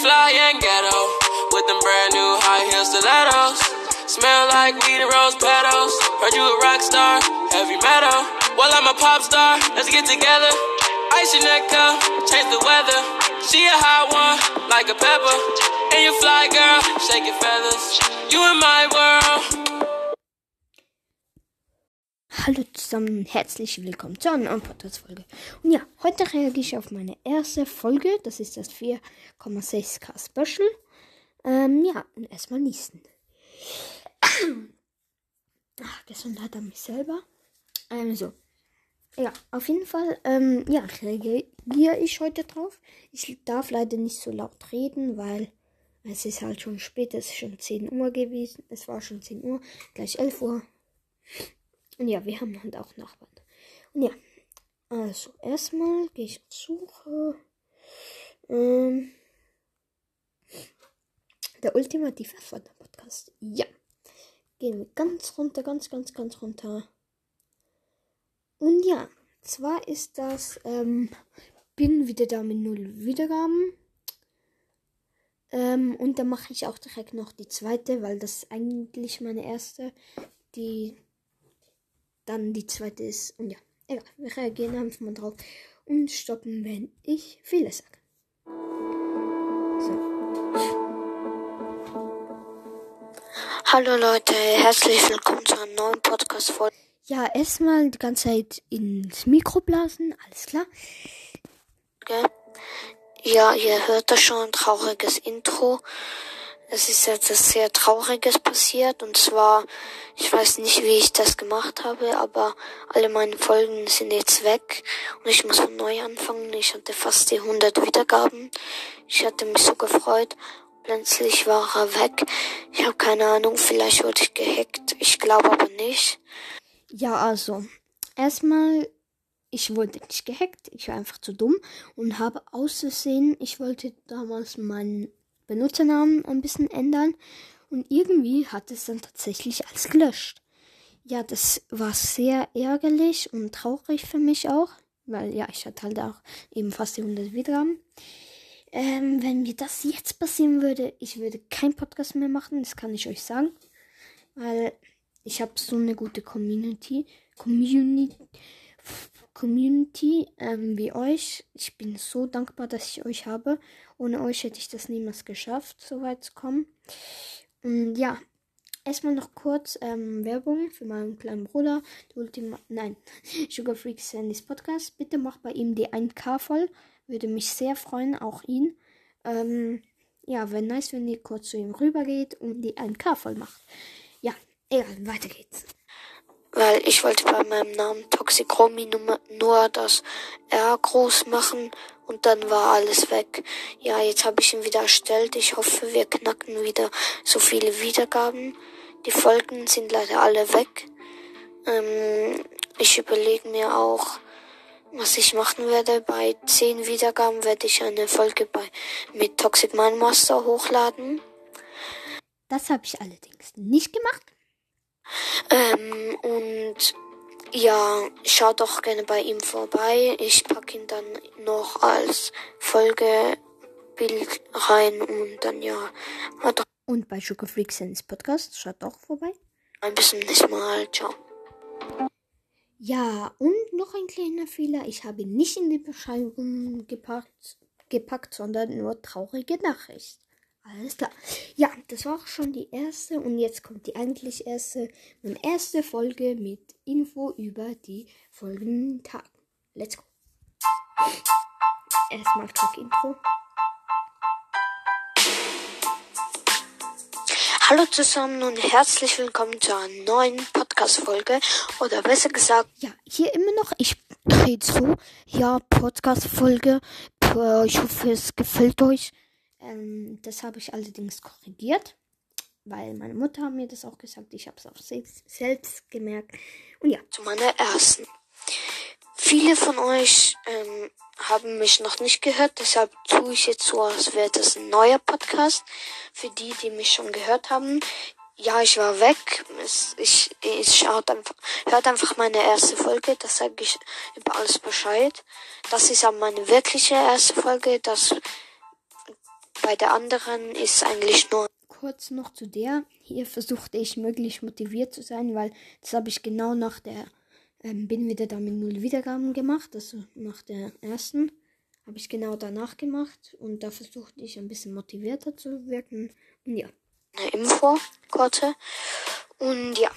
fly and ghetto with them brand new high heel stilettos. Smell like weed and rose petals. Heard you a rock star, heavy metal. Well, I'm a pop star. Let's get together. Ice your neck up, change the weather. She a hot one, like a pepper. And you fly, girl, shake your feathers. You in my world. Hallo zusammen, herzlich willkommen zu einer neuen Podcast-Folge. Und ja, heute reagiere ich auf meine erste Folge. Das ist das 4,6k Special. Ähm, ja, und erstmal niesen. Ach, Gesundheit an mich selber. Ähm, so. Ja, auf jeden Fall, ähm, ja, reagiere ich heute drauf. Ich darf leider nicht so laut reden, weil es ist halt schon spät. Es ist schon 10 Uhr gewesen. Es war schon 10 Uhr, gleich 11 Uhr. Und ja, wir haben halt auch Nachbarn. Und ja, also erstmal gehe ich auf Suche. Ähm, der ultimative Vater-Podcast. Ja. Gehen wir ganz runter, ganz, ganz, ganz runter. Und ja, zwar ist das, ähm, bin wieder da mit null Wiedergaben. Ähm, und dann mache ich auch direkt noch die zweite, weil das ist eigentlich meine erste. Die dann die zweite ist. Und ja, egal. Wir reagieren einfach mal drauf und stoppen, wenn ich Fehler sage. So. Hallo Leute, herzlich willkommen zu einer neuen Podcast-Folge. Ja, erstmal die ganze Zeit ins Mikro blasen, alles klar. Ja, ihr hört das schon, trauriges Intro. Es ist etwas sehr Trauriges passiert und zwar, ich weiß nicht, wie ich das gemacht habe, aber alle meine Folgen sind jetzt weg und ich muss von neu anfangen. Ich hatte fast die 100 Wiedergaben. Ich hatte mich so gefreut. Plötzlich war er weg. Ich habe keine Ahnung, vielleicht wurde ich gehackt. Ich glaube aber nicht. Ja, also, erstmal, ich wurde nicht gehackt. Ich war einfach zu dumm und habe auszusehen, ich wollte damals meinen Benutzernamen ein bisschen ändern und irgendwie hat es dann tatsächlich alles gelöscht. Ja, das war sehr ärgerlich und traurig für mich auch, weil ja, ich hatte halt auch eben fast die 100 Wiedergaben. Ähm, wenn mir das jetzt passieren würde, ich würde kein Podcast mehr machen, das kann ich euch sagen, weil ich habe so eine gute Community, Community, Community ähm, wie euch. Ich bin so dankbar, dass ich euch habe. Ohne euch hätte ich das niemals geschafft, so weit zu kommen. Und ja, erstmal noch kurz ähm, Werbung für meinen kleinen Bruder. Ultima Nein, Sugar Freak Sandys Podcast. Bitte macht bei ihm die 1K voll. Würde mich sehr freuen, auch ihn. Ähm, ja, wäre nice, wenn ihr kurz zu ihm rübergeht und die 1K voll macht. Ja, egal, weiter geht's weil ich wollte bei meinem Namen Toxicromi nur, das R groß machen und dann war alles weg. Ja, jetzt habe ich ihn wieder erstellt. Ich hoffe, wir knacken wieder so viele Wiedergaben. Die Folgen sind leider alle weg. Ähm, ich überlege mir auch, was ich machen werde. Bei 10 Wiedergaben werde ich eine Folge bei mit Toxic Mind Master hochladen. Das habe ich allerdings nicht gemacht. Ähm, und ja, schaut doch gerne bei ihm vorbei. Ich packe ihn dann noch als Folgebild rein und dann ja. Und bei Sugar Freaks ins Podcast, schaut doch vorbei. Ein bisschen nicht mal, ciao. Ja, und noch ein kleiner Fehler. Ich habe ihn nicht in die Beschreibung gepackt, gepackt sondern nur traurige Nachricht. Alles klar. Ja, das war auch schon die erste und jetzt kommt die eigentlich erste, meine erste Folge mit Info über die folgenden Tage. Let's go. Erstmal Talk Intro. Hallo zusammen und herzlich willkommen zu einer neuen Podcast-Folge oder besser gesagt. Ja, hier immer noch, ich rede so, ja, Podcast-Folge. Ich hoffe, es gefällt euch. Ähm, das habe ich allerdings korrigiert, weil meine Mutter mir das auch gesagt. Ich habe es auch selbst, selbst gemerkt. Und ja. Zu meiner ersten. Viele von euch ähm, haben mich noch nicht gehört, deshalb tue ich jetzt so, als wäre das ein neuer Podcast. Für die, die mich schon gehört haben. Ja, ich war weg. Es, ich ich schaut einfach, hört einfach meine erste Folge, das sage ich über alles Bescheid. Das ist aber meine wirkliche erste Folge. Das bei der anderen ist eigentlich nur. Kurz noch zu der. Hier versuchte ich möglichst motiviert zu sein, weil das habe ich genau nach der, ähm, bin wieder da mit null Wiedergaben gemacht, also nach der ersten habe ich genau danach gemacht und da versuchte ich ein bisschen motivierter zu wirken. Und ja. Eine Info, kurze. Und ja,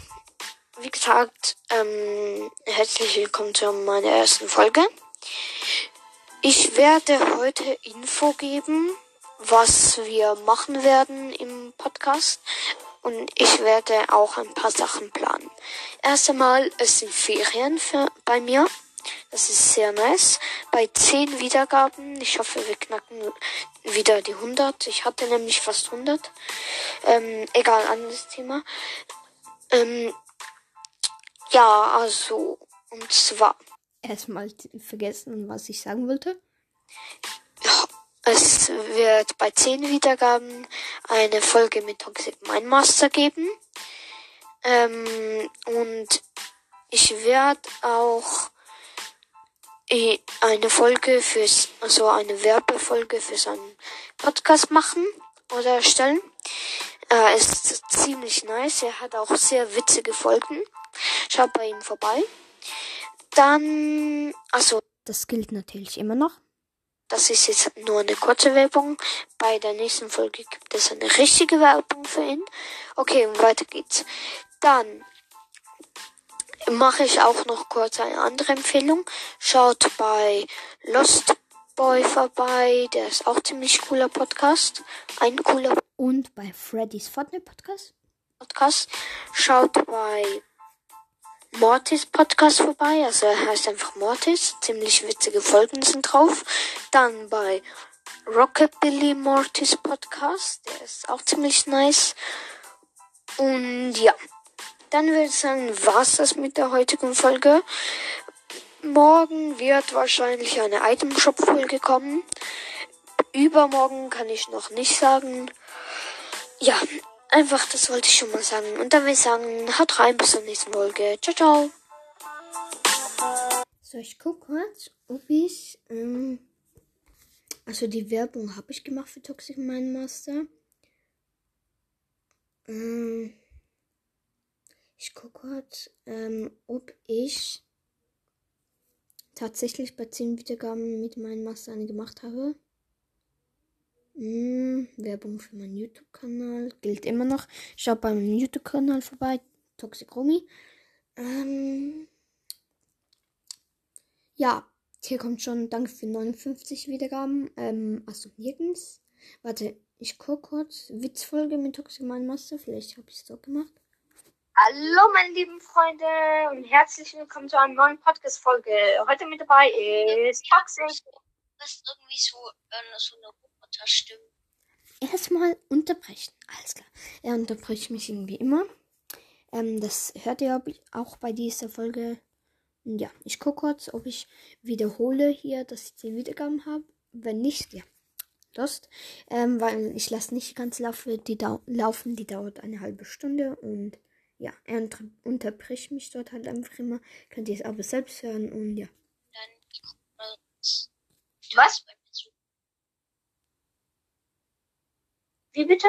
wie gesagt, ähm, herzlich willkommen zu meiner ersten Folge. Ich werde heute Info geben, was wir machen werden im Podcast. Und ich werde auch ein paar Sachen planen. Erst einmal, es sind Ferien für, bei mir. Das ist sehr nice. Bei 10 Wiedergaben, ich hoffe, wir knacken wieder die 100. Ich hatte nämlich fast 100. Ähm, egal, anderes Thema. Ähm, ja, also, und zwar. Erstmal vergessen, was ich sagen wollte. Es wird bei 10 Wiedergaben eine Folge mit Toxic Mindmaster geben. Ähm, und ich werde auch eine Folge fürs, also eine Werbefolge für seinen Podcast machen oder erstellen. Er ist ziemlich nice. Er hat auch sehr witzige Folgen. Schaut bei ihm vorbei. Dann, also. Das gilt natürlich immer noch. Das ist jetzt nur eine kurze Werbung. Bei der nächsten Folge gibt es eine richtige Werbung für ihn. Okay, weiter geht's. Dann mache ich auch noch kurz eine andere Empfehlung. Schaut bei Lost Boy vorbei. Der ist auch ziemlich cooler Podcast. Ein cooler. Und bei Freddy's Fortnite Podcast. Podcast. Schaut bei Mortis Podcast vorbei. Also er heißt einfach Mortis. Ziemlich witzige Folgen sind drauf. Dann bei Rockabilly Mortis Podcast. Der ist auch ziemlich nice. Und ja. Dann würde ich sagen, war's das mit der heutigen Folge. Morgen wird wahrscheinlich eine Item Shop Folge kommen. Übermorgen kann ich noch nicht sagen. Ja, einfach, das wollte ich schon mal sagen. Und dann würde ich sagen, haut rein bis zur nächsten Folge. Ciao, ciao. So, ich gucke kurz, ob ich. Ähm, also die Werbung habe ich gemacht für Toxic Mind Master. Ähm, ich gucke kurz, ähm, ob ich tatsächlich bei 10 Wiedergaben mit meinem Master eine gemacht habe. Hm, Werbung für meinen YouTube-Kanal gilt immer noch. Schaut bei meinem YouTube-Kanal vorbei, Toxic Romy. Ähm, ja, hier kommt schon Danke für 59 Wiedergaben. Ähm, achso, nirgends. Warte, ich gucke kurz. Witzfolge mit Toxic Mind Master. Vielleicht habe ich es so gemacht. Hallo, meine lieben Freunde und herzlich willkommen zu einer neuen Podcast-Folge. Heute mit dabei ist Toxic. Das ist irgendwie so, äh, so eine Roboterstimme. Erstmal unterbrechen. Alles klar. Er unterbricht mich irgendwie immer. Ähm, das hört ihr auch bei dieser Folge. Ja, ich gucke kurz, ob ich wiederhole hier, dass ich die Wiedergaben habe. Wenn nicht, ja. Lost. Ähm, weil ich lasse nicht ganz laufen die, laufen, die dauert eine halbe Stunde und ja, er unter unterbricht mich dort halt einfach immer. Könnt ihr es aber selbst hören und ja. Dann was? Was? Wie bitte?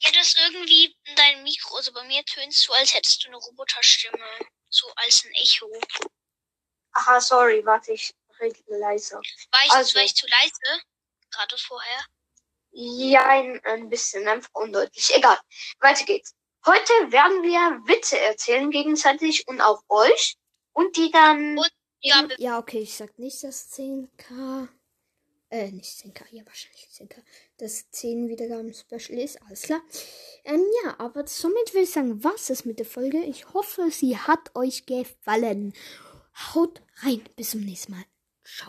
Ja, das irgendwie in deinem Mikro, also bei mir tönst du, als hättest du eine Roboterstimme. So als ein Echo. Aha, sorry, warte, ich rede leise. War ich, Also. war ich zu leise? Gerade vorher? Ja, ein, ein bisschen, einfach undeutlich. Egal, weiter geht's. Heute werden wir Witze erzählen gegenseitig und auch euch. Und die dann... Und- Ja, Ja, okay, ich sag nicht, dass 10k. Äh, nicht 10k, ja, wahrscheinlich 10k. Das 10 Wiedergaben Special ist, alles klar. Ähm, ja, aber somit will ich sagen, was ist mit der Folge? Ich hoffe, sie hat euch gefallen. Haut rein, bis zum nächsten Mal. Ciao.